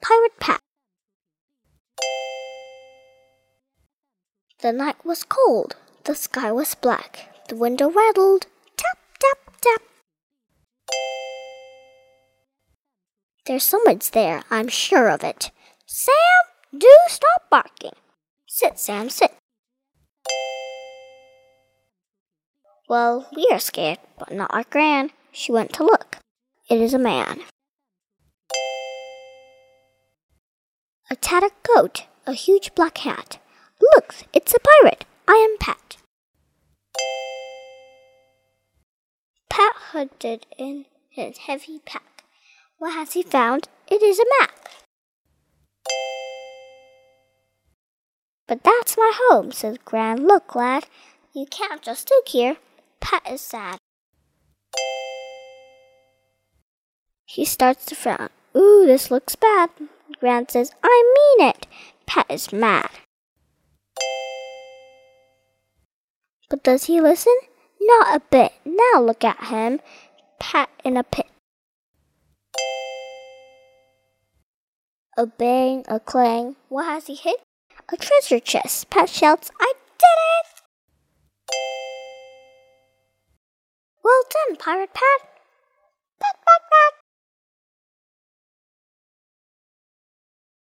Pirate Pat. The night was cold, the sky was black, the window rattled. Tap, tap, tap. There's someone's there, I'm sure of it. Sam, do stop barking. Sit, Sam, sit. Well, we are scared, but not our Gran. She went to look. It is a man. A tattered coat, a huge black hat. Look, it's a pirate. I am Pat. Pat hunted in his heavy pack. What has he found? It is a map. But that's my home, says Gran. Look, lad, you can't just stick here. Pat is sad. He starts to frown. Ooh, this looks bad. Gran says, I mean it. Pat is mad. But does he listen? Not a bit. Now look at him. Pat in a pit. A bang, a clang. What has he hit? A treasure chest. Pat shouts, I did it! Well done, Pirate Pat.